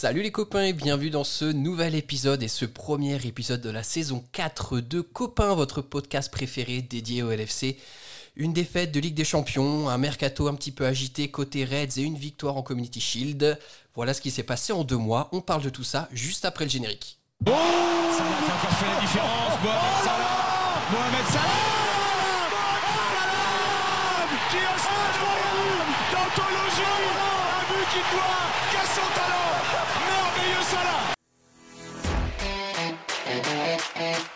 Salut les copains et bienvenue dans ce nouvel épisode et ce premier épisode de la saison 4 de Copains, votre podcast préféré dédié au LFC. Une défaite de Ligue des Champions, un mercato un petit peu agité côté Reds et une victoire en Community Shield. Voilà ce qui s'est passé en deux mois. On parle de tout ça juste après le générique. Oh Salah qui a encore fait la différence. Mohamed Salah Mohamed Salah qui a son d'anthologie Un but qui doit qu'à son talent Oh, it!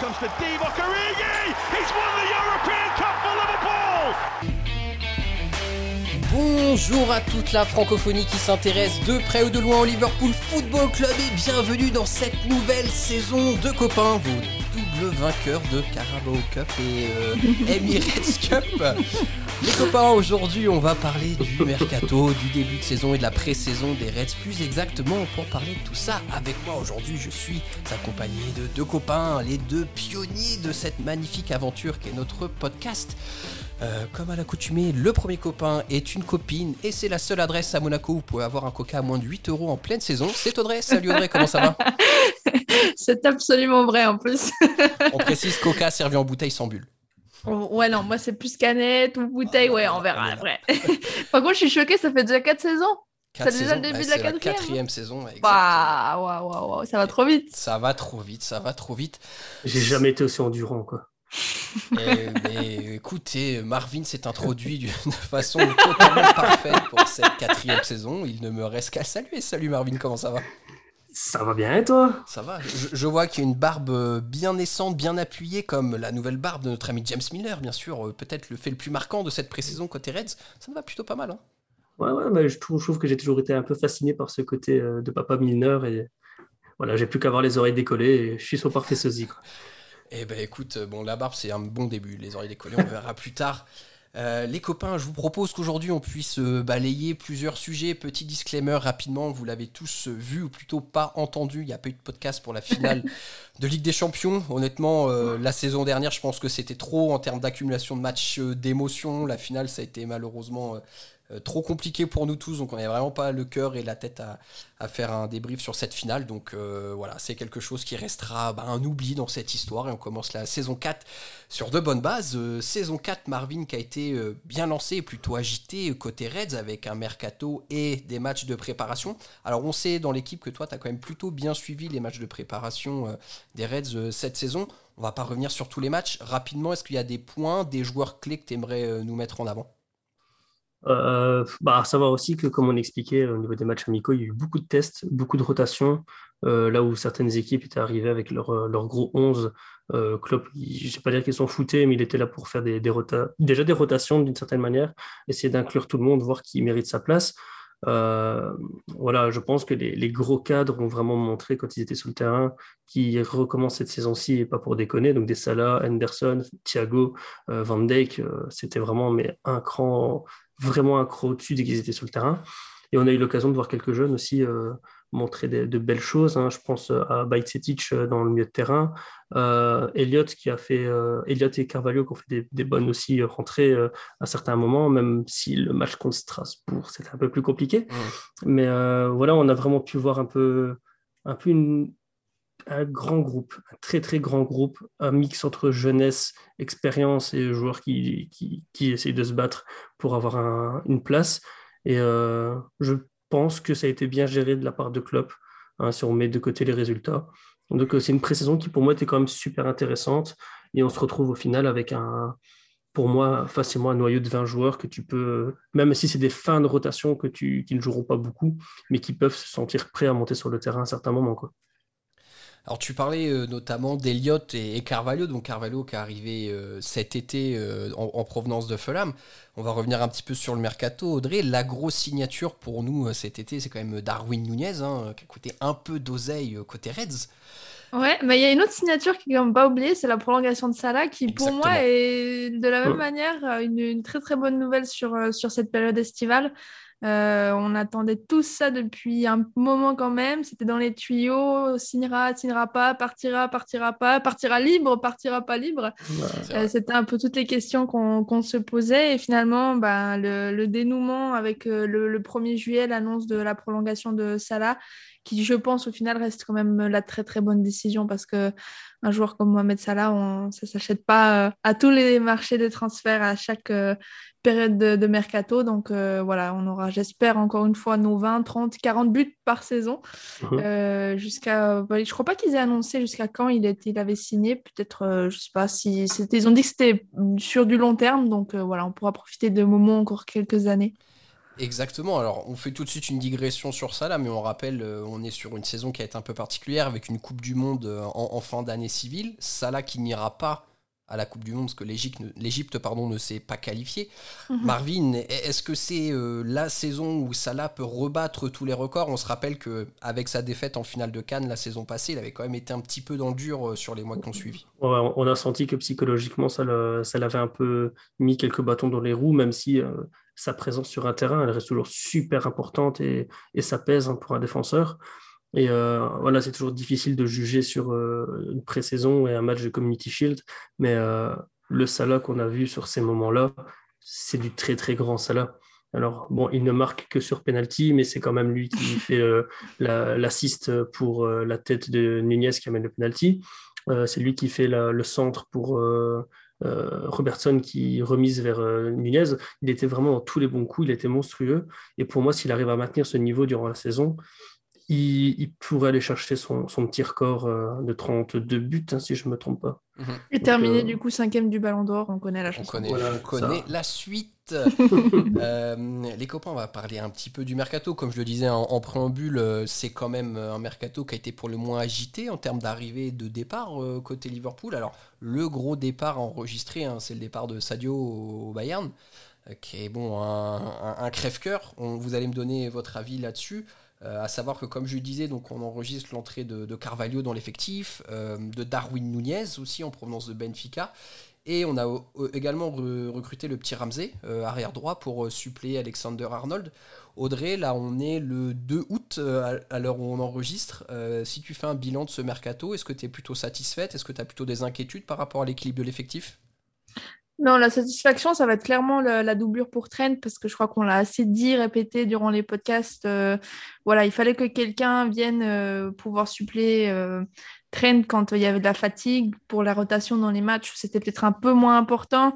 Comes to Divock Origi! He's won the European Cup for Liverpool! Bonjour à toute la francophonie qui s'intéresse de près ou de loin au Liverpool Football Club et bienvenue dans cette nouvelle saison de copains, vos doubles vainqueurs de Carabao Cup et euh, Emirates Cup. Les copains, aujourd'hui on va parler du mercato, du début de saison et de la pré-saison des Reds. Plus exactement, pour parler de tout ça, avec moi aujourd'hui je suis accompagné de deux copains, les deux pionniers de cette magnifique aventure qui est notre podcast. Euh, comme à l'accoutumée, le premier copain est une copine et c'est la seule adresse à Monaco où vous pouvez avoir un coca à moins de 8 euros en pleine saison. C'est Audrey. Salut Audrey, comment ça va C'est absolument vrai en plus. On précise coca servi en bouteille sans bulle. Ouais, non, moi c'est plus canette ou bouteille, ouais, on verra après. Par contre, je suis choquée, ça fait déjà 4 saisons. C'est déjà le début Ouais, de la c'est quatrième. hein. quatrième saison. ouais, exactement. Waouh, waouh, waouh, waouh, ça va trop vite. Ça va trop vite, ça va trop vite. J'ai jamais été aussi endurant, quoi. Et- mais écoutez, Marvin s'est introduit d'une façon totalement parfaite pour cette quatrième saison. Il ne me reste qu'à saluer. Salut Marvin, comment ça va? Ça va bien, et toi? Ça va. Je, je vois qu'il y a une barbe euh, bien naissante, bien appuyée, comme la nouvelle barbe de notre ami James Miller, bien sûr. euh, Peut-être le fait le plus marquant de cette pré-saison côté Reds. Ça me va plutôt pas mal. Hein. Ouais, ouais, bah, je trouve, je trouve que j'ai toujours été un peu fasciné par ce côté euh, de papa Milner et voilà, j'ai plus qu'à avoir les oreilles décollées et je suis son parfait sosie, quoi. Eh ben écoute, euh, bon, la barbe c'est un bon début. Les oreilles décollées, on verra plus tard. Euh, les copains, je vous propose qu'aujourd'hui on puisse euh, balayer plusieurs sujets. Petit disclaimer rapidement, vous l'avez tous vu ou plutôt pas entendu. Il n'y a pas eu de podcast pour la finale de Ligue des Champions. Honnêtement, euh, la saison dernière, je pense que c'était trop en termes d'accumulation de matchs, d'émotions. La finale, ça a été malheureusement trop compliqué pour nous tous. Donc on n'avait vraiment pas le cœur et la tête à, faire un débrief sur cette finale. Donc euh, voilà, c'est quelque chose qui restera bah, un oubli dans cette histoire. Et on commence la saison 4 sur de bonnes bases. Euh, saison 4, Marvin qui a été euh, bien lancé, plutôt agité euh, côté Reds avec un mercato et des matchs de préparation. Alors on sait dans l'équipe que toi, tu as quand même plutôt bien suivi les matchs de préparation euh, des Reds euh, cette saison. On va pas revenir sur tous les matchs. Rapidement, est-ce qu'il y a des points, des joueurs clés que tu aimerais nous mettre en avant? Euh, bah, à savoir aussi que, comme on expliquait au niveau des matchs amicaux, il y a eu beaucoup de tests, beaucoup de rotations, euh, là où certaines équipes étaient arrivées avec leur, euh, leur gros 11. Euh, Klopp, je ne vais pas dire qu'ils sont foutés, mais il était là pour faire déjà des rotations d'une certaine manière, essayer d'inclure tout le monde, voir qui mérite sa place. Voilà, je pense que les, gros cadres ont vraiment montré quand ils étaient sur le terrain qu'ils recommencent cette saison-ci et pas pour déconner. Donc des Salah, Henderson, Thiago, Van Dijk, c'était vraiment mais un cran, vraiment un cran au-dessus dès qu'ils étaient sur le terrain. Et on a eu l'occasion de voir quelques jeunes aussi euh, montrer de belles choses. hein. Je pense à Bajcetic euh, dans le milieu de terrain, euh, Elliott qui a fait, euh, et Carvalho qui ont fait des, des bonnes aussi euh, rentrées euh, à certains moments, même si le match contre Strasbourg c'était un peu plus compliqué. Mais euh, voilà, on a vraiment pu voir un peu, un peu une- un grand groupe, un très très grand groupe, un mix entre jeunesse, expérience et joueurs qui, qui, qui essayent de se battre pour avoir un- une place. Et euh, je pense que ça a été bien géré de la part de Klopp, hein, si on met de côté les résultats. Donc euh, c'est une pré-saison qui pour moi était quand même super intéressante. Et on se retrouve au final avec un, pour moi, facilement un noyau de 20 joueurs que tu peux, même si c'est des fins de rotation que tu, qui ne joueront pas beaucoup, mais qui peuvent se sentir prêts à monter sur le terrain à un certain moment. Quoi. Alors tu parlais euh, notamment d'Eliott et, et Carvalho, donc Carvalho qui est arrivé euh, cet été euh, en, en provenance de Fulham. On va revenir un petit peu sur le mercato. Audrey, la grosse signature pour nous euh, cet été, c'est quand même Darwin Nunez, hein, qui a coûté un peu d'oseille euh, côté Reds. Ouais, mais il y a une autre signature qui est quand même pas oubliée, c'est la prolongation de Salah, qui pour moi est de la même manière une, une très très bonne nouvelle sur, euh, sur cette période estivale. On attendait tous ça depuis un moment quand même. C'était dans les tuyaux. Signera, signera pas, partira, partira pas, partira libre, partira pas libre. C'était un peu toutes les questions qu'on se posait. Et finalement, bah, le, dénouement avec le, le 1er juillet, l'annonce de la prolongation de Salah, qui, je pense, au final, reste quand même la très très bonne décision parce que un joueur comme Mohamed Salah, on, ça s'achète pas euh, à tous les marchés de transfert à chaque euh, période de, mercato. Donc euh, voilà, on aura, j'espère, encore une fois nos 20, 30, 40 buts par saison. Mhm. jusqu'à, bah, je crois pas qu'ils aient annoncé jusqu'à quand il, était, il avait signé. Peut-être, je sais pas si c'était, ils ont dit que c'était sur du long terme. Donc voilà, on pourra profiter de moments encore quelques années. Exactement. Alors, on fait tout de suite une digression sur ça là, mais on rappelle, euh, on est sur une saison qui a été un peu particulière avec une Coupe du Monde euh, en, fin d'année civile. Salah qui n'ira pas à la Coupe du Monde parce que l'Égypte pardon ne s'est pas qualifiée. Mhm. Marvin, est-ce que c'est euh, la saison où Salah peut rebattre tous les records? On se rappelle que avec sa défaite en finale de Cannes la saison passée, il avait quand même été un petit peu dans le dur sur les mois qui ont suivi. on a senti que psychologiquement ça l'avait un peu mis quelques bâtons dans les roues, même si sa présence sur un terrain, elle reste toujours super importante et, ça pèse hein, pour un défenseur. Et euh, voilà, c'est toujours difficile de juger sur euh, une pré-saison et un match de Community Shield, mais euh, le Salah qu'on a vu sur ces moments-là, c'est du très très grand Salah. Alors, bon, il ne marque que sur penalty, mais c'est quand même lui qui fait l'assist pour la tête de Nunez qui amène le penalty. c'est lui qui fait le centre pour Robertson qui remise vers euh, Nunez, il était vraiment dans tous les bons coups, il était monstrueux. Et pour moi, s'il arrive à maintenir ce niveau durant la saison, il, pourrait aller chercher son, petit record euh, de 32 buts, hein, si je ne me trompe pas. Mhm. Et terminer du coup cinquième du Ballon d'Or, on connaît la chanson. On connaît, la suite. les copains, on va parler un petit peu du mercato. Comme je le disais en, préambule, c'est quand même un mercato qui a été pour le moins agité en termes d'arrivée et de départ côté Liverpool. Alors, le gros départ enregistré, hein, c'est le départ de Sadio au Bayern, qui est bon un, crève-cœur. Vous allez me donner votre avis là-dessus. Euh, à savoir que, comme je disais, donc on enregistre l'entrée de, Carvalho dans l'effectif, euh, de Darwin Nunez aussi en provenance de Benfica. Et on a également recruté le petit Ramsey, euh, arrière droit, pour suppléer Alexander Arnold. Audrey, là on est le 2 août à l'heure où on enregistre. si tu fais un bilan de ce mercato, est-ce que tu es plutôt satisfaite? Est-ce que tu as plutôt des inquiétudes par rapport à l'équilibre de l'effectif? Non, la satisfaction, ça va être clairement la, doublure pour Trent parce que je crois qu'on l'a assez dit, répété durant les podcasts. Euh, voilà, il fallait que quelqu'un vienne euh, pouvoir suppléer euh, Trent quand il y avait de la fatigue pour la rotation dans les matchs. C'était peut-être un peu moins important.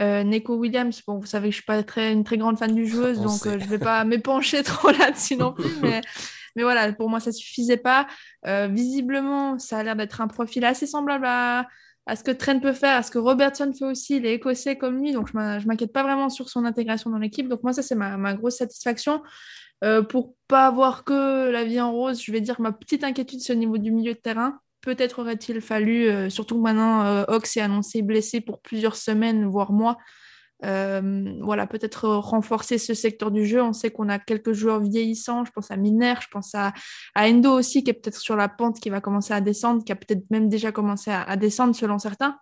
Neko Williams, bon, vous savez que je ne suis pas une très grande fan du joueuse, donc je ne vais pas m'épancher trop là-dessus non plus. Mais, mais voilà, pour moi, ça ne suffisait pas. visiblement, ça a l'air d'être un profil assez semblable à à ce que Trent peut faire, à ce que Robertson fait aussi. Il est écossais comme lui, donc je ne m'inquiète pas vraiment sur son intégration dans l'équipe. Donc moi, ça, c'est ma, grosse satisfaction. Euh, pour pas avoir que la vie en rose, je vais dire ma petite inquiétude, c'est au niveau du milieu de terrain. Peut-être aurait-il fallu, euh, surtout maintenant, euh, Ox est annoncé blessé pour plusieurs semaines, voire mois. Euh, voilà, peut-être renforcer ce secteur du jeu. On sait qu'on a quelques joueurs vieillissants. Je pense à Miner, je pense à, Endo aussi, qui est peut-être sur la pente, qui va commencer à descendre, qui a peut-être même déjà commencé à, descendre selon certains.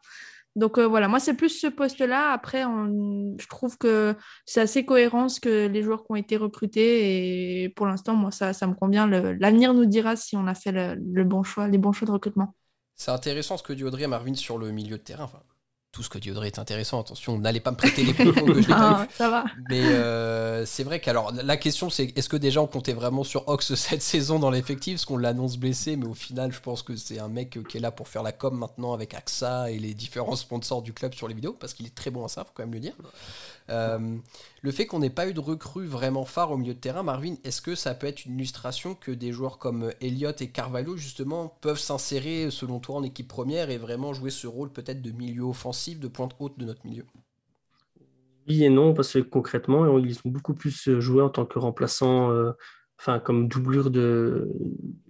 Donc euh, voilà, moi c'est plus ce poste-là. Après, je trouve que c'est assez cohérent ce que les joueurs qui ont été recrutés. Et pour l'instant, moi, ça, me convient. L'avenir nous dira si on a fait le, bon choix, les bons choix de recrutement. C'est intéressant ce que dit Audrey et Marvin sur le milieu de terrain. Tout ce que dit Audrey est intéressant. Attention, n'allez pas me prêter les propos que je n'ai pas Ça va. Mais euh, c'est vrai qu'alors la question c'est est-ce que déjà on comptait vraiment sur Ox cette saison dans l'effectif, parce qu'on l'annonce blessé, mais au final je pense que c'est un mec qui est là pour faire la com maintenant avec AXA et les différents sponsors du club sur les vidéos, parce qu'il est très bon à ça, faut quand même le dire. Euh, le fait qu'on n'ait pas eu de recrue vraiment phare au milieu de terrain, Marvin, est-ce que ça peut être une illustration que des joueurs comme Elliott et Carvalho, justement, peuvent s'insérer, selon toi, en équipe première et vraiment jouer ce rôle peut-être de milieu offensif, de pointe haute de notre milieu? Oui et non, parce que concrètement, ils ont beaucoup plus joué en tant que remplaçants, euh, enfin, comme doublure de,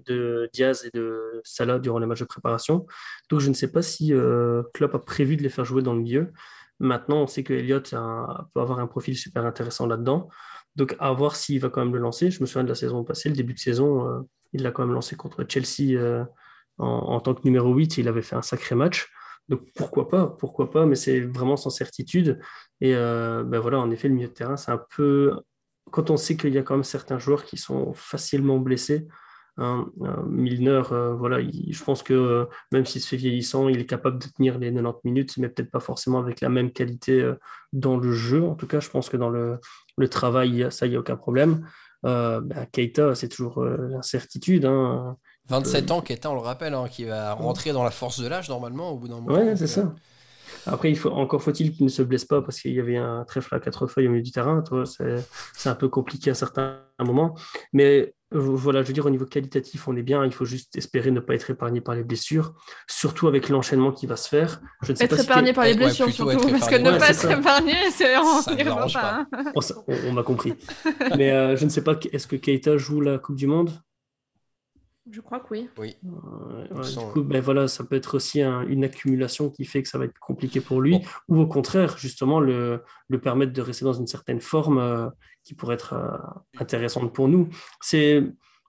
de, Diaz et de Salah durant les matchs de préparation. Donc, je ne sais pas si euh, Klopp a prévu de les faire jouer dans le milieu. Maintenant, on sait que Elliott peut avoir un profil super intéressant là-dedans. Donc, à voir s'il va quand même le lancer. Je me souviens de la saison passée, le début de saison, euh, il l'a quand même lancé contre Chelsea euh, en, tant que numéro 8. Il avait fait un sacré match. Donc, pourquoi pas Pourquoi pas Mais c'est vraiment sans certitude. Et euh, ben voilà, en effet, le milieu de terrain, c'est un peu quand on sait qu'il y a quand même certains joueurs qui sont facilement blessés, hein, euh, Milner, euh, voilà, je pense que même s'il se fait vieillissant, il est capable de tenir les 90 minutes, mais peut-être pas forcément avec la même qualité dans le jeu. En tout cas, je pense que dans le, travail, ça, il n'y a aucun problème. Bah, Keita, c'est toujours l'incertitude. 27 hein. ans, Keita, on le rappelle, hein, qui va rentrer dans la force de l'âge normalement au bout d'un moment. Ouais, c'est ça. Après, il faut, encore faut-il qu'il ne se blesse pas parce qu'il y avait un trèfle à quatre feuilles au milieu du terrain. C'est un peu compliqué à certains moments. Mais euh, voilà, je veux dire, au niveau qualitatif, on est bien. Il faut juste espérer ne pas être épargné par les blessures, surtout avec l'enchaînement qui va se faire. Je ne sais être épargné par les blessures, surtout, parce que ne pas être épargné, c'est on pas. Hein. On, m'a compris. Mais euh, je ne sais pas, est-ce que Keita joue la Coupe du Monde? Je crois que oui. Oui. du coup, ben voilà, ça peut être aussi une accumulation qui fait que ça va être compliqué pour lui, ou au contraire, justement, le, le, permettre de rester dans une certaine forme euh, qui pourrait être euh, intéressante pour nous. C'est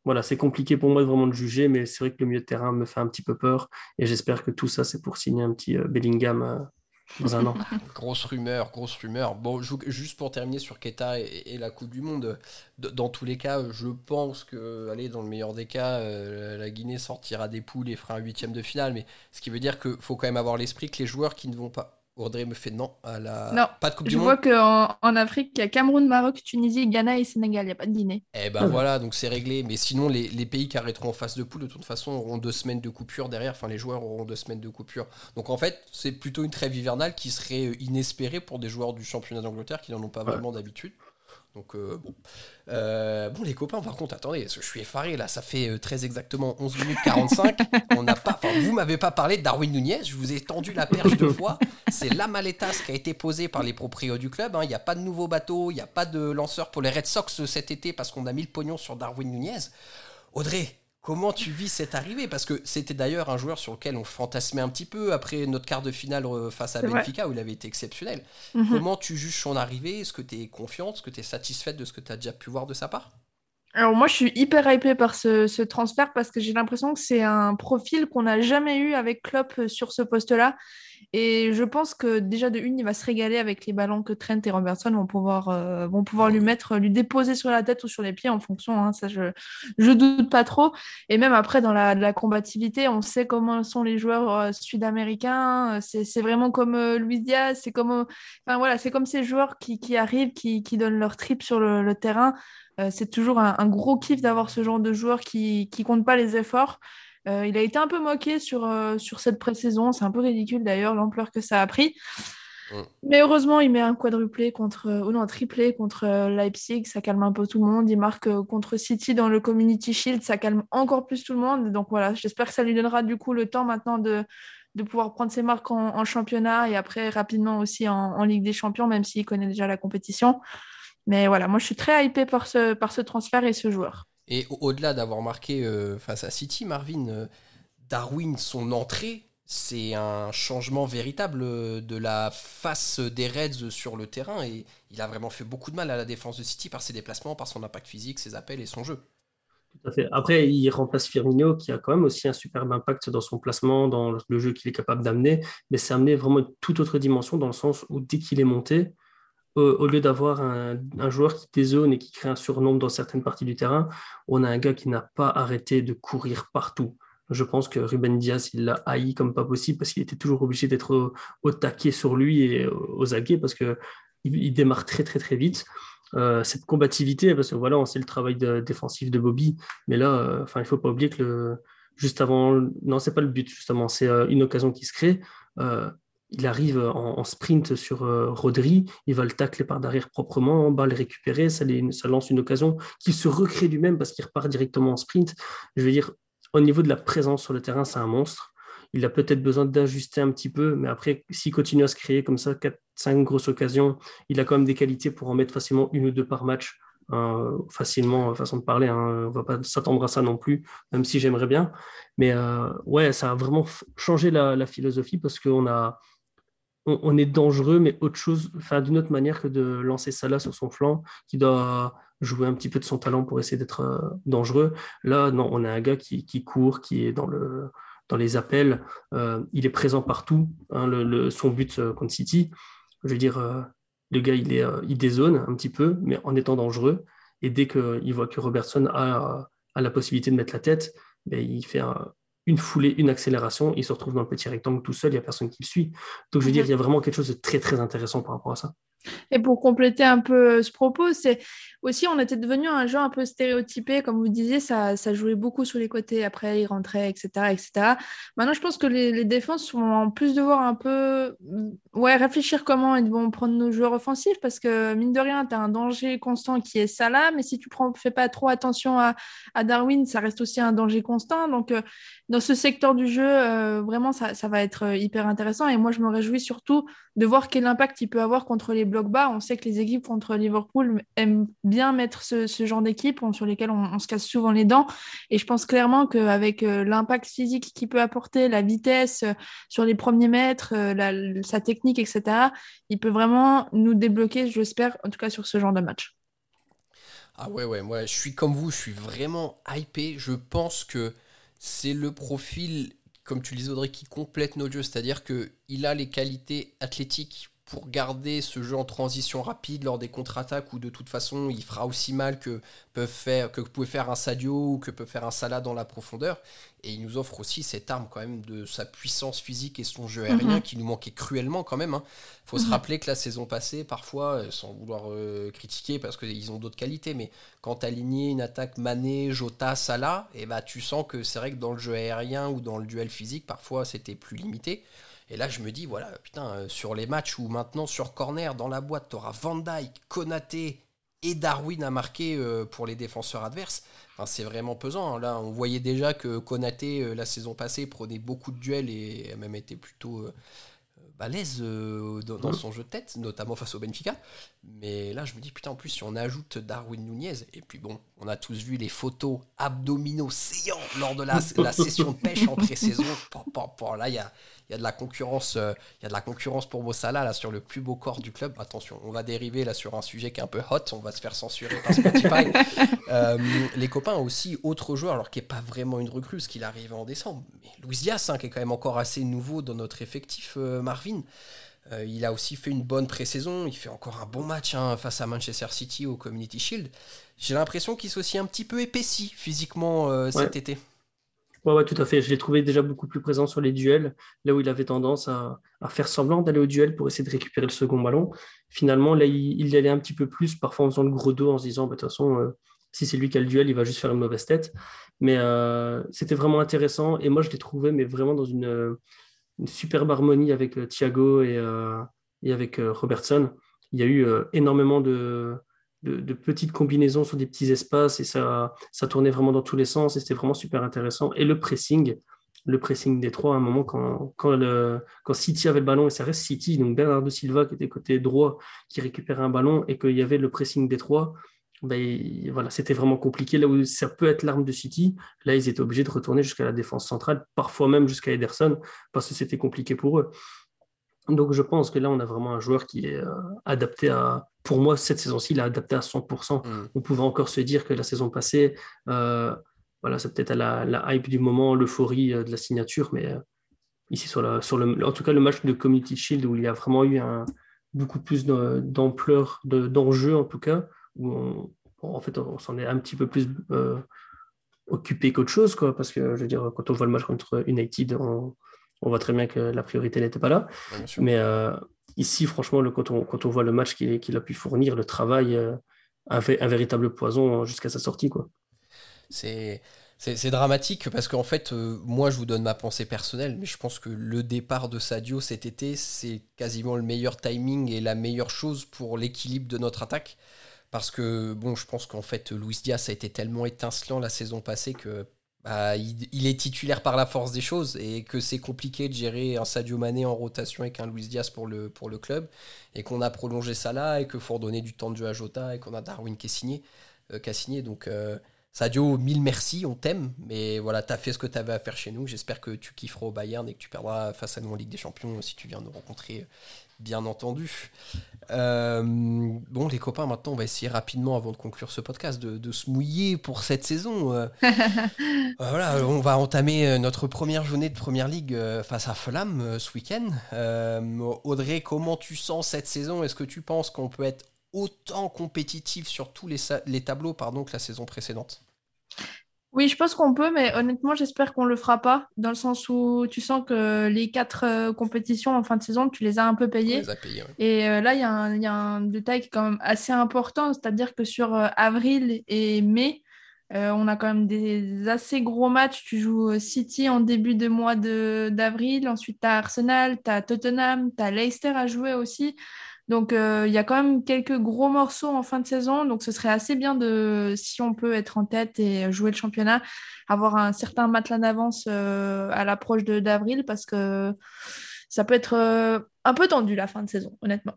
voilà, c'est compliqué pour moi vraiment de juger, mais c'est vrai que le milieu de terrain me fait un petit peu peur, et j'espère que tout ça, c'est pour signer un petit euh, Bellingham grosse rumeur, grosse rumeur. Bon, juste pour terminer sur Keta et, la Coupe du Monde, dans tous les cas, je pense que, allez, dans le meilleur des cas, euh, la Guinée sortira des poules et fera un huitième de finale. Mais ce qui veut dire qu'il faut quand même avoir l'esprit que les joueurs qui ne vont pas Audrey me fait non à la. Non, pas de Coupe du Monde. Je vois qu'en en Afrique, il y a Cameroun, Maroc, Tunisie, Ghana et Sénégal. Il n'y a pas de Guinée. Eh ben voilà, donc c'est réglé. Mais sinon, les, les, pays qui arrêteront en phase de poule, de toute façon, auront deux semaines de coupure derrière. Enfin, les joueurs auront deux semaines de coupure. Donc en fait, c'est plutôt une trêve hivernale qui serait inespérée pour des joueurs du championnat d'Angleterre qui n'en ont pas vraiment d'habitude. Donc euh, bon. Euh, bon les copains, par contre, attendez, je suis effaré là, ça fait euh, très exactement 11 minutes 45. On n'a pas, vous m'avez pas parlé de Darwin Nunez, je vous ai tendu la perche deux fois. C'est la maletas qui a été posée par les propriétaires du club. Hein. Il n'y a pas de nouveau bateau, il n'y a pas de lanceur pour les Red Sox cet été parce qu'on a mis le pognon sur Darwin Nunez. Audrey, Comment tu vis cette arrivée? Parce que c'était d'ailleurs un joueur sur lequel on fantasmait un petit peu après notre quart de finale euh, face à Benfica où il avait été exceptionnel. Mhm. Comment tu juges son arrivée? Est-ce que tu es confiante? Est-ce que tu es satisfaite de ce que tu as déjà pu voir de sa part? Alors moi, je suis hyper hypée par ce, transfert parce que j'ai l'impression que c'est un profil qu'on n'a jamais eu avec Klopp euh, sur ce poste-là. Et je pense que déjà de une, il va se régaler avec les ballons que Trent et Robertson vont pouvoir, euh, vont pouvoir lui mettre, lui déposer sur la tête ou sur les pieds en fonction. Hein, ça, je ne doute pas trop. Et même après, dans la, combativité, on sait comment sont les joueurs euh, sud-américains. C'est vraiment comme Luis Diaz, c'est comme, voilà, c'est comme ces joueurs qui, qui arrivent, qui, qui, donnent leur trip sur le terrain. Euh, c'est toujours un, gros kiff d'avoir ce genre de joueur qui ne compte pas les efforts. Euh, il a été un peu moqué sur, euh, sur cette pré-saison. C'est un peu ridicule d'ailleurs l'ampleur que ça a pris. Mais heureusement, il met un quadruplé contre, ou non, un triplé contre Leipzig, ça calme un peu tout le monde. Il marque contre City dans le Community Shield, ça calme encore plus tout le monde. Donc voilà, j'espère que ça lui donnera du coup le temps maintenant de, de pouvoir prendre ses marques en, championnat et après rapidement aussi en, en Ligue des Champions, même s'il connaît déjà la compétition. Mais voilà, moi je suis très hypé par ce, par ce transfert et ce joueur. Et au-delà d'avoir marqué euh, face à City, Marvin, euh, Darwin, son entrée, c'est un changement véritable euh, de la face des Reds sur le terrain. Et il a vraiment fait beaucoup de mal à la défense de City par ses déplacements, par son impact physique, ses appels et son jeu. Tout à fait. Après, il remplace Firmino, qui a quand même aussi un superbe impact dans son placement, dans le jeu qu'il est capable d'amener. Mais c'est amené vraiment une toute autre dimension, dans le sens où dès qu'il est monté, au lieu d'avoir un, joueur qui dézone et qui crée un surnombre dans certaines parties du terrain, on a un gars qui n'a pas arrêté de courir partout. Je pense que Ruben Diaz, il l'a haï comme pas possible parce qu'il était toujours obligé d'être au, taquet sur lui et aux aguets parce qu'il il démarre très très très vite. Euh, cette combativité, parce que voilà, on sait le travail défensif de Bobby, mais là, euh, enfin, il faut pas oublier que juste avant, non, c'est pas le but justement, c'est euh, une occasion qui se crée il arrive en, sprint sur euh, Rodri, il va le tacler par derrière proprement, va le récupérer, ça, ça lance une occasion qui se recrée lui-même parce qu'il repart directement en sprint. Je veux dire, au niveau de la présence sur le terrain, c'est un monstre. Il a peut-être besoin d'ajuster un petit peu, mais après, s'il continue à se créer comme ça, 4-5 grosses occasions, il a quand même des qualités pour en mettre facilement une ou deux par match. Hein, facilement, façon de parler, hein. on va pas s'attendre à ça non plus, même si j'aimerais bien. Mais euh, ouais, ça a vraiment changé la philosophie parce qu'on a, on, est dangereux, mais autre chose, d'une autre manière que de lancer Salah sur son flanc, qui doit jouer un petit peu de son talent pour essayer d'être euh, dangereux. Là, non, on a un gars qui, court, qui est dans, le, dans les appels, euh, il est présent partout. Hein, son but euh, contre City, je veux dire, le gars, il, est, il dézone un petit peu, mais en étant dangereux. Et dès qu'il voit que Robertson a, la possibilité de mettre la tête, ben, il fait une foulée, une accélération, il se retrouve dans le petit rectangle tout seul, il n'y a personne qui le suit. Donc je veux dire, il y a vraiment quelque chose de très très intéressant par rapport à ça. Et pour compléter un peu ce propos, c'est aussi, on était devenu un jeu un peu stéréotypé, comme vous disiez, ça, ça jouait beaucoup sur les côtés, après ils rentraient, etc. etc. Maintenant, je pense que les, défenses vont en plus devoir un peu mm, ouais, réfléchir comment ils vont prendre nos joueurs offensifs, parce que mine de rien, tu as un danger constant qui est Salah, mais si tu ne fais pas trop attention à, à, Darwin, ça reste aussi un danger constant. Donc, euh, dans ce secteur du jeu, euh, vraiment, ça, va être euh, hyper intéressant. Et moi, je me réjouis surtout de voir quel impact il peut avoir contre les blocs bas. On sait que les équipes contre Liverpool aiment bien mettre ce, genre d'équipe sur lesquelles on, se casse souvent les dents. Et je pense clairement qu'avec euh, l'impact physique qu'il peut apporter, la vitesse sur les premiers mètres, sa technique, etc., il peut vraiment nous débloquer, j'espère, en tout cas sur ce genre de match. Ah ouais, ouais, moi je suis comme vous, je suis vraiment hypé. Je pense que c'est le profil, comme tu le disais Audrey, qui complète nos jeux. C'est-à-dire qu'il a les qualités athlétiques pour garder ce jeu en transition rapide lors des contre-attaques où de toute façon il fera aussi mal que, peuvent faire, que pouvait faire un Sadio ou que peut faire un Salah dans la profondeur. Et il nous offre aussi cette arme quand même de sa puissance physique et son jeu aérien mhm. qui nous manquait cruellement quand même. Il hein. faut se mhm. rappeler que la saison passée, parfois, euh, sans vouloir euh, critiquer parce qu'ils ont d'autres qualités, mais quand tu aligné une attaque Mané, Jota, Salah, et eh bah, tu sens que c'est vrai que dans le jeu aérien ou dans le duel physique, parfois c'était plus limité. Et là, je me dis, voilà, putain, euh, sur les matchs où maintenant, sur corner, dans la boîte, tu auras Van Dyke, Konaté et Darwin à marquer euh, pour les défenseurs adverses, enfin, c'est vraiment pesant. Hein. Là, on voyait déjà que Konaté, euh, la saison passée, prenait beaucoup de duels et a même été plutôt balèze dans, son jeu de tête, notamment face au Benfica. Mais là, je me dis, putain, en plus, si on ajoute Darwin Nunez, et puis bon, on a tous vu les photos abdominaux saillants lors de la, la session de pêche en pré-saison. Là, il y a il y a de la concurrence, euh, il y a de la concurrence pour Mossala là sur le plus beau corps du club. Attention, on va dériver là sur un sujet qui est un peu hot, on va se faire censurer par Spotify. Euh, les copains ont aussi autre joueur, alors qui n'est pas vraiment une recrue, ce qu'il arrive en décembre. Mais Luis Diaz, hein, qui est quand même encore assez nouveau dans notre effectif, euh, Marvin. il a aussi fait une bonne pré-saison, il fait encore un bon match hein, face à Manchester City au Community Shield. J'ai l'impression qu'il s'est aussi un petit peu épaissi physiquement cet été. Ouais, tout à fait. Je l'ai trouvé déjà beaucoup plus présent sur les duels, là où il avait tendance à, faire semblant d'aller au duel pour essayer de récupérer le second ballon. Finalement, là, il, y allait un petit peu plus, parfois en faisant le gros dos, en se disant, bah, de toute façon, euh, si c'est lui qui a le duel, il va juste faire une mauvaise tête. Mais euh, c'était vraiment intéressant. Et moi, je l'ai trouvé, mais vraiment dans une, superbe harmonie avec euh, Thiago et, et avec Robertson. Il y a eu énormément de, de, petites combinaisons sur des petits espaces et ça, ça tournait vraiment dans tous les sens et c'était vraiment super intéressant. Et le pressing, le pressing des trois, à un moment, quand, quand, le, quand City avait le ballon, et ça reste City, donc Bernardo Silva qui était côté droit, qui récupérait un ballon et qu'il y avait le pressing des trois, ben, voilà, c'était vraiment compliqué. Là où ça peut être l'arme de City, là, ils étaient obligés de retourner jusqu'à la défense centrale, parfois même jusqu'à Ederson, parce que c'était compliqué pour eux. Donc je pense que là, on a vraiment un joueur qui est euh, adapté à... Pour moi, cette saison-ci, il est adapté à 100%. Mm. On pouvait encore se dire que la saison passée, euh, voilà, c'est peut-être à la, hype du moment, l'euphorie euh, de la signature, mais ici, sur, la, sur le, en tout cas, le match de Community Shield, où il y a vraiment eu un, beaucoup plus d'ampleur, d'enjeu en tout cas, où en fait, on s'en est un petit peu plus occupé qu'autre chose, quoi, parce que je veux dire, quand on voit le match contre United, on on voit très bien que la priorité n'était pas là. Mais euh, ici, franchement, le, quand, on, quand, on, voit le match qu'il a pu fournir, le travail, euh, un, un, véritable poison jusqu'à sa sortie. quoi. C'est. C'est dramatique parce qu'en fait, euh, moi je vous donne ma pensée personnelle, mais je pense que le départ de Sadio cet été, c'est quasiment le meilleur timing et la meilleure chose pour l'équilibre de notre attaque. Parce que, bon, je pense qu'en fait, Luis Diaz a été tellement étincelant la saison passée que bah, il, est titulaire par la force des choses et que c'est compliqué de gérer un Sadio Mané en rotation avec un Luis Diaz pour le, club et qu'on a prolongé ça là et qu'il faut redonner du temps de jeu à Jota et qu'on a Darwin qui, est euh, a signé. Donc, euh, Sadio, mille merci, on t'aime, mais voilà, t'as fait ce que t'avais à faire chez nous. J'espère que tu kifferas au Bayern et que tu perdras face à nous en Ligue des Champions si tu viens nous rencontrer, bien entendu. Euh, bon, les copains, maintenant, on va essayer rapidement, avant de conclure ce podcast, de, se mouiller pour cette saison. Euh, voilà, on va entamer notre première journée de Première Ligue face à Fulham ce week-end. Audrey, comment tu sens cette saison? Est-ce que tu penses qu'on peut être autant compétitif sur tous les, les tableaux pardon, que la saison précédente? Oui, je pense qu'on peut, mais honnêtement, j'espère qu'on ne le fera pas, dans le sens où tu sens que les quatre euh, compétitions en fin de saison, tu les as un peu payées. Et euh, là, il y, a un détail qui est quand même assez important, c'est-à-dire que sur euh, avril et mai, on a quand même des assez gros matchs. Tu joues City en début de mois d'avril, ensuite tu as Arsenal, tu as Tottenham, tu as Leicester à jouer aussi. Donc, euh, il y a quand même quelques gros morceaux en fin de saison. Donc, ce serait assez bien de, si on peut être en tête et jouer le championnat, avoir un certain matelas d'avance euh, à l'approche d'avril parce que ça peut être euh, un peu tendu la fin de saison, honnêtement.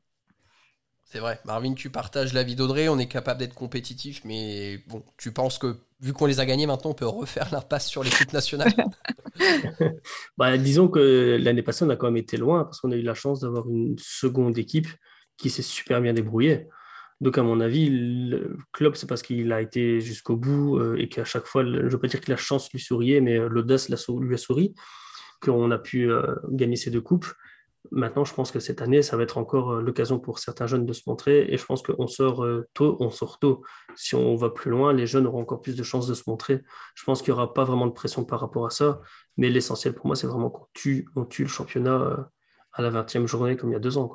C'est vrai. Marvin, tu partages l'avis d'Audrey. On est capable d'être compétitif, mais bon, tu penses que vu qu'on les a gagnés maintenant, on peut refaire l'impasse sur l'équipe nationale? Bah, Disons que l'année passée, on a quand même été loin parce qu'on a eu la chance d'avoir une seconde équipe qui s'est super bien débrouillé. Donc, à mon avis, le club, c'est parce qu'il a été jusqu'au bout euh, et qu'à chaque fois, je ne veux pas dire que la chance lui souriait, mais euh, l'audace lui a souri, qu'on a pu euh, gagner ces deux coupes. Maintenant, je pense que cette année, ça va être encore l'occasion pour certains jeunes de se montrer et je pense qu'on sort tôt, on sort tôt. Si on va plus loin, les jeunes auront encore plus de chances de se montrer. Je pense qu'il n'y aura pas vraiment de pression par rapport à ça, mais l'essentiel pour moi, c'est vraiment qu'on tue, on tue le championnat à la 20e journée comme il y a deux ans.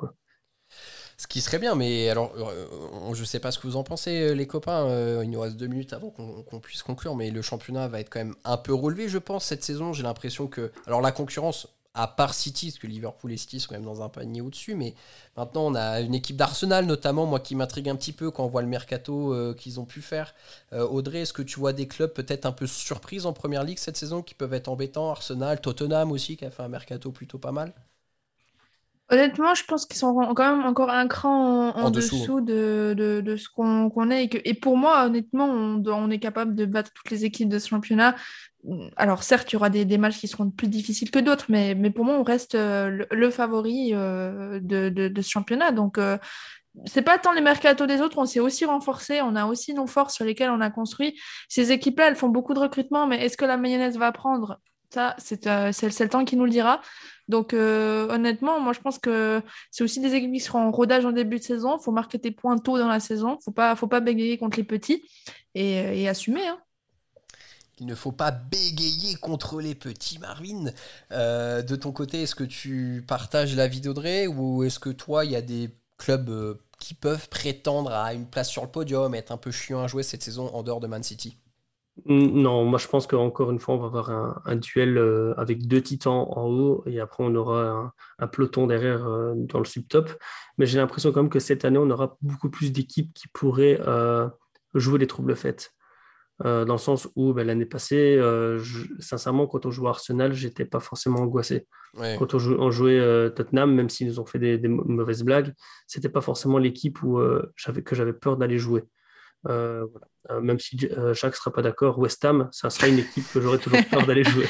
Ce qui serait bien, mais alors, euh, je sais pas ce que vous en pensez, euh, les copains. Euh, il nous reste deux minutes avant qu'on puisse conclure, mais le championnat va être quand même un peu relevé, je pense, cette saison. J'ai l'impression que. Alors, la concurrence, à part City, parce que Liverpool et City sont quand même dans un panier au-dessus, mais maintenant on a une équipe d'Arsenal notamment, moi qui m'intrigue un petit peu quand on voit le mercato qu'ils ont pu faire. Audrey, est-ce que tu vois des clubs peut-être un peu surprises en première ligue cette saison qui peuvent être embêtants? Arsenal, Tottenham aussi qui a fait un mercato plutôt pas mal Honnêtement, je pense qu'ils sont quand même encore un cran en, dessous, de, de, ce qu'on est. Et, que, et, pour moi, honnêtement, on, on, est capable de battre toutes les équipes de ce championnat. Alors, certes, il y aura des, des matchs qui seront plus difficiles que d'autres, mais, mais pour moi, on reste euh, le, favori euh, de, de, ce championnat. Donc, euh, c'est pas tant les mercatos des autres, on s'est aussi renforcé, on a aussi nos forces sur lesquelles on a construit. Ces équipes-là, elles font beaucoup de recrutement, mais est-ce que la mayonnaise va prendre? Ça, c'est le temps qui nous le dira. Donc euh, honnêtement, moi je pense que c'est aussi des équipes qui seront en rodage en début de saison. Il faut marquer tes points tôt dans la saison. Il faut pas, faut pas bégayer contre les petits et, assumer. Hein. Il ne faut pas bégayer contre les petits, Marvin. Euh, de ton côté, est-ce que tu partages l'avis d'Audrey ou est-ce que toi, il y a des clubs euh, qui peuvent prétendre à une place sur le podium, être un peu chiant à jouer cette saison en dehors de Man City? Non, moi je pense qu'encore une fois, on va avoir un, duel euh, avec deux titans en haut et après on aura un, peloton derrière euh, dans le subtop. Mais j'ai l'impression quand même que cette année, on aura beaucoup plus d'équipes qui pourraient euh, jouer les troubles faites. dans le sens où ben, l'année passée, sincèrement, quand on jouait Arsenal, j'étais pas forcément angoissé. Quand on, jouait Tottenham, même s'ils nous ont fait des, mauvaises blagues, c'était pas forcément l'équipe où que j'avais peur d'aller jouer. Euh, euh, même si euh, Jacques ne sera pas d'accord, West Ham, ça sera une équipe que j'aurais toujours peur d'aller jouer.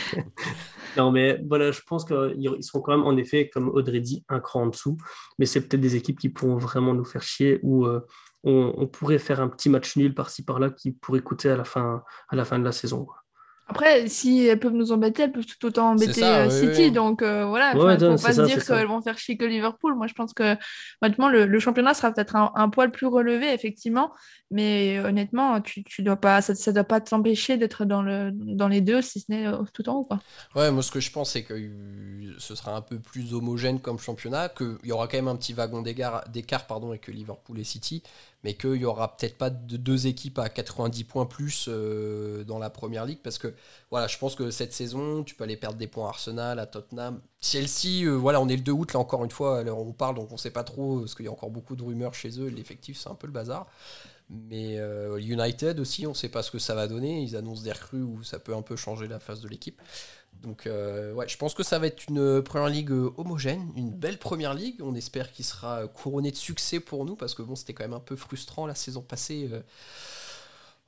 non, mais voilà, je pense qu'ils seront quand même, en effet, comme Audrey dit, un cran en dessous. Mais c'est peut-être des équipes qui pourront vraiment nous faire chier ou on, pourrait faire un petit match nul par-ci par-là qui pourrait coûter à la fin, à la fin de la saison. Après, si elles peuvent nous embêter, elles peuvent tout autant embêter euh, City. Donc euh, voilà, il ne faut pas se dire qu'elles vont faire chier que Liverpool. Moi, je pense que honnêtement, le, championnat sera peut-être un, poil plus relevé, effectivement. Mais honnêtement, tu, tu dois pas, ça ne doit pas t'empêcher d'être dans, le, dans les deux, si ce n'est euh, tout en haut. Quoi. Ouais, moi, ce que je pense, c'est que ce sera un peu plus homogène comme championnat, qu'il y aura quand même un petit wagon d'écart avec Liverpool et City mais qu'il n'y aura peut-être pas de deux équipes à 90 points plus euh, dans la première ligue parce que voilà, je pense que cette saison, tu peux aller perdre des points à Arsenal, à Tottenham. Chelsea, euh, voilà, on est le 2 août là encore une fois, alors on parle donc on sait pas trop parce qu'il y a encore beaucoup de rumeurs chez eux, l'effectif c'est un peu le bazar. Mais euh, United aussi, on ne sait pas ce que ça va donner. Ils annoncent des recrues où ça peut un peu changer la face de l'équipe. Donc euh, ouais, je pense que ça va être une première ligue euh, homogène, une belle première ligue. On espère qu'il sera couronné de succès pour nous parce que bon, c'était quand même un peu frustrant la saison passée. Euh,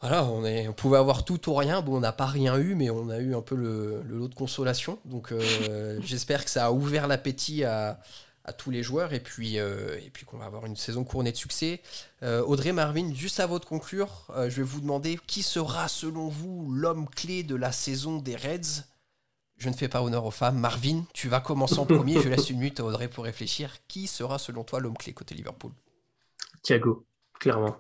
Voilà, on, est, on pouvait avoir tout ou rien. Bon, on n'a pas rien eu, mais on a eu un peu le, lot de consolation. Donc, euh, j'espère que ça a ouvert l'appétit à, tous les joueurs et puis, euh, et puis qu'on va avoir une saison couronnée de succès. Euh, Audrey, Marvin, juste à votre conclure, je vais vous demander qui sera selon vous l'homme clé de la saison des Reds? Je ne fais pas honneur aux femmes. Marvin, tu vas commencer en premier. je laisse une minute à Audrey pour réfléchir. Qui sera selon toi l'homme clé côté Liverpool? Thiago, clairement.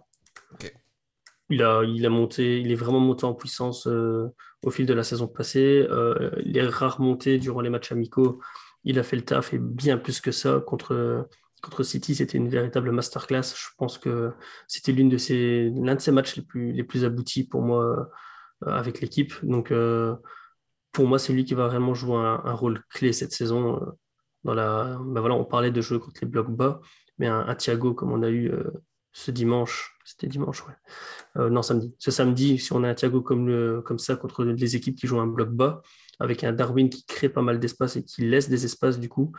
Il a, il a monté, il est vraiment monté en puissance euh, au fil de la saison passée. Euh, les rares montées durant les matchs amicaux, il a fait le taf et bien plus que ça contre contre City, c'était une véritable masterclass. Je pense que c'était l'une de ces, l'un de ses matchs les plus, les plus aboutis pour moi euh, avec l'équipe. Donc, pour moi, c'est lui qui va vraiment jouer un, rôle clé cette saison. dans la, ben voilà, on parlait de jouer contre les blocs bas, mais un, un Thiago comme on a eu ce dimanche, c'était dimanche, ouais. Euh, non, samedi. Ce samedi, si on a un Thiago comme, comme ça contre les équipes qui jouent un bloc bas, avec un Darwin qui crée pas mal d'espace et qui laisse des espaces, du coup,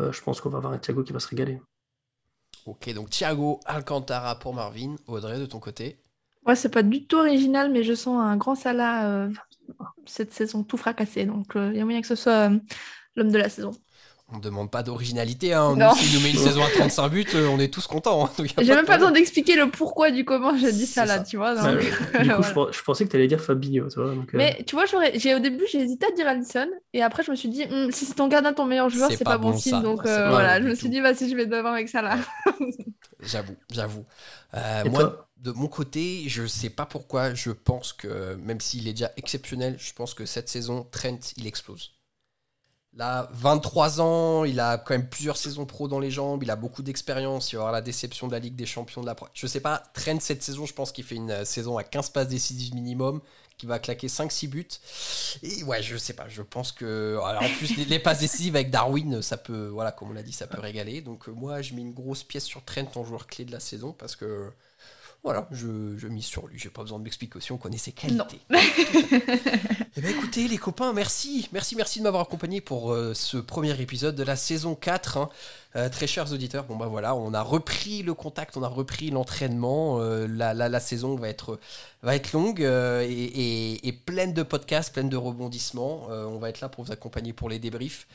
euh, je pense qu'on va avoir un Thiago qui va se régaler. Ok, donc Thiago Alcantara pour Marvin. Audrey, de ton côté Ouais, c'est pas du tout original, mais je sens un grand Salah euh, cette saison tout fracassé. Donc, il y a moyen que ce soit l'homme de la saison on ne demande pas d'originalité. Hein. Nous, si nous met une saison à 35 buts, euh, on est tous contents. Hein. J'ai même pas besoin d'expliquer le pourquoi du comment je dis ça, là, tu vois. du coup, je, pensais que tu allais dire Fabinho. Tu vois, euh. Mais tu vois, j'ai, au début, j'ai hésité à dire Alisson. Et après, je me suis dit, hmm, si c'est ton gardien, ton meilleur joueur, c'est, pas, bon, signe. Donc euh, voilà, je me suis dit, bah, si je vais devant avec ça là. j'avoue, j'avoue. moi, de mon côté, je sais pas pourquoi, je pense que même s'il est déjà exceptionnel, je pense que cette saison, Trent, il explose. Là, 23 ans, il a quand même plusieurs saisons pro dans les jambes, il a beaucoup d'expérience, il va avoir la déception de la Ligue des Champions de la Je sais pas, traîne cette saison, je pense qu'il fait une euh, saison à 15 passes décisives minimum, qui va claquer 5-6 buts. Et ouais, je sais pas, je pense que. en plus, les, passes décisives avec Darwin, ça peut, voilà, comme on l'a dit, ça peut régaler. Donc, euh, moi, je mets une grosse pièce sur Trent en joueur clé de la saison parce que voilà, je, je mise sur lui. J'ai pas besoin de m'expliquer aussi, on connaît ses qualités. eh bien, écoutez, les copains, merci. Merci, merci de m'avoir accompagné pour euh, ce premier épisode de la saison 4. Hein. Euh, très chers auditeurs, bon bah voilà, on a repris le contact, on a repris l'entraînement. Euh, la, la, saison va être, va être longue et, et, pleine de podcasts, pleine de rebondissements. on va être là pour vous accompagner pour les débriefs.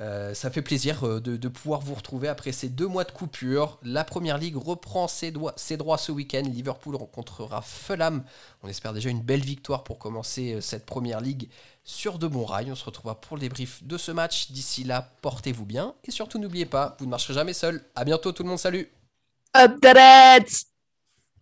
Euh, ça fait plaisir euh, de, pouvoir vous retrouver après ces deux mois de coupure. La première ligue reprend ses, droits ce week-end. Liverpool rencontrera Fulham. On espère déjà une belle victoire pour commencer euh, cette première ligue sur de bons rails. On se retrouvera pour le débrief de ce match. D'ici là, portez-vous bien et surtout n'oubliez pas, vous ne marcherez jamais seul. À bientôt tout le monde, salut. Up